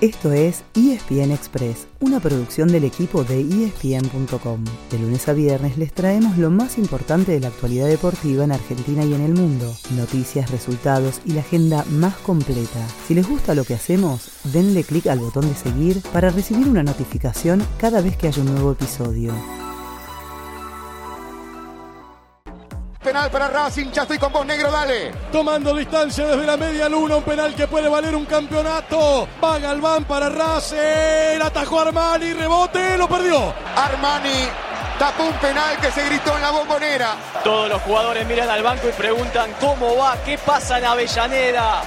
Esto es ESPN Express, una producción del equipo de ESPN.com. De lunes a viernes les traemos lo más importante de la actualidad deportiva en Argentina y en el mundo, noticias, resultados y la agenda más completa. Si les gusta lo que hacemos, denle clic al botón de seguir para recibir una notificación cada vez que haya un nuevo episodio. Penal para Racing, ya estoy con vos, negro, dale. Tomando distancia desde la media luna, un penal que puede valer un campeonato. Va Galván para Racing, atajó Armani, rebote, lo perdió. Armani tapó un penal que se gritó en la bombonera. Todos los jugadores miran al banco y preguntan cómo va, qué pasa en Avellaneda.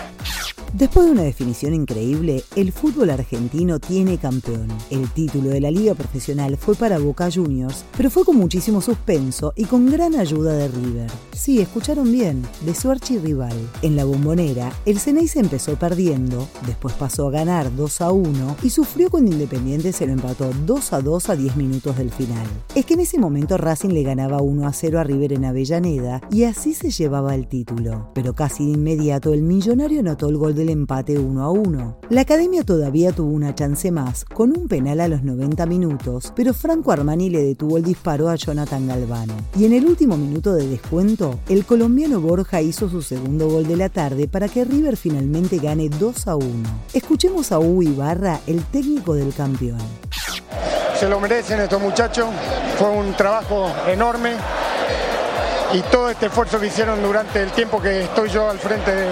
Después de una definición increíble, el fútbol argentino tiene campeón. El título de la liga profesional fue para Boca Juniors, pero fue con muchísimo suspenso y con gran ayuda de River. Sí, escucharon bien, de su archirrival. En la bombonera, el Ceney se empezó perdiendo, después pasó a ganar 2 a 1 y sufrió cuando Independiente se lo empató 2 a 2 a 10 minutos del final. Es que en ese momento Racing le ganaba 1 a 0 a River en Avellaneda y así se llevaba el título. Pero casi de inmediato el millonario anotó el gol del empate 1 a 1. La academia todavía tuvo una chance más, con un penal a los 90 minutos, pero Franco Armani le detuvo el disparo a Jonathan Galvano. Y en el último minuto de descuento, el colombiano Borja hizo su segundo gol de la tarde para que River finalmente gane 2 a 1. Escuchemos a Hugo Ibarra, el técnico del campeón. Se lo merecen estos muchachos, fue un trabajo enorme y todo este esfuerzo que hicieron durante el tiempo que estoy yo al frente de,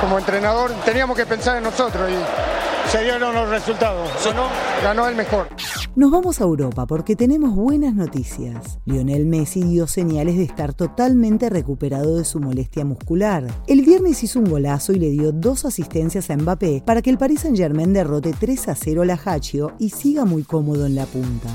como entrenador, teníamos que pensar en nosotros y se dieron los resultados. Ganó, ganó el mejor. Nos vamos a Europa porque tenemos buenas noticias. Lionel Messi dio señales de estar totalmente recuperado de su molestia muscular. El viernes hizo un golazo y le dio dos asistencias a Mbappé para que el Paris Saint-Germain derrote 3 a 0 a la Hachio y siga muy cómodo en la punta.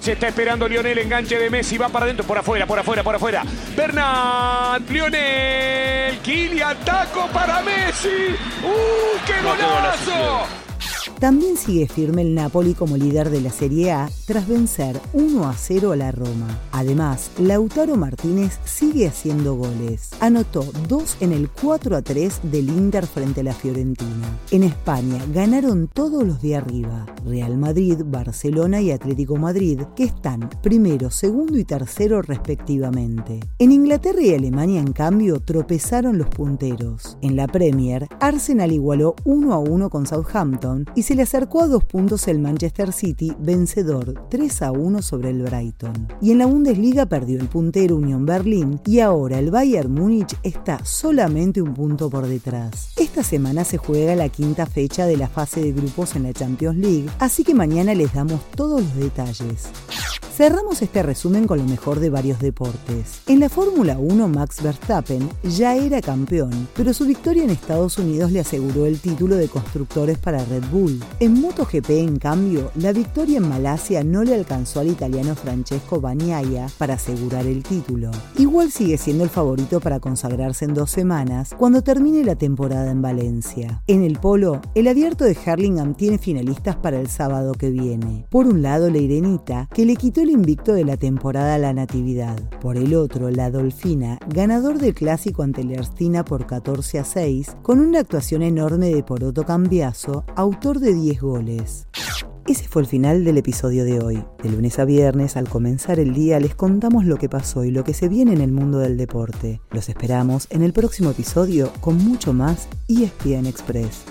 Se está esperando Lionel, enganche de Messi, va para adentro, por afuera, por afuera, por afuera. Bernat, Lionel, Kylian, taco para Messi. ¡Uh, qué golazo! También sigue firme el Napoli como líder de la Serie A tras vencer 1 a 0 a la Roma. Además, Lautaro Martínez sigue haciendo goles. Anotó 2 en el 4 a 3 del Inter frente a la Fiorentina. En España ganaron todos los de arriba. Real Madrid, Barcelona y Atlético Madrid, que están primero, segundo y tercero respectivamente. En Inglaterra y Alemania, en cambio, tropezaron los punteros. En la Premier, Arsenal igualó 1 a 1 con Southampton y se le acercó a dos puntos el Manchester City, vencedor 3 a 1 sobre el Brighton. Y en la Bundesliga perdió el puntero Unión Berlín y ahora el Bayern Múnich está solamente un punto por detrás. Esta semana se juega la quinta fecha de la fase de grupos en la Champions League, así que mañana les damos todos los detalles. Cerramos este resumen con lo mejor de varios deportes. En la Fórmula 1, Max Verstappen ya era campeón, pero su victoria en Estados Unidos le aseguró el título de constructores para Red Bull. En MotoGP, en cambio, la victoria en Malasia no le alcanzó al italiano Francesco Bagnaia para asegurar el título. Igual sigue siendo el favorito para consagrarse en dos semanas cuando termine la temporada en Valencia. En el polo, el abierto de Hurlingham tiene finalistas para el sábado que viene. Por un lado, la Irenita, que le quitó el invicto de la temporada La Natividad. Por el otro, la Dolfina, ganador del clásico ante la Erstina por 14 a 6, con una actuación enorme de Poroto Cambiaso, autor de 10 goles. Ese fue el final del episodio de hoy. De lunes a viernes, al comenzar el día, les contamos lo que pasó y lo que se viene en el mundo del deporte. Los esperamos en el próximo episodio con mucho más ESPN Express.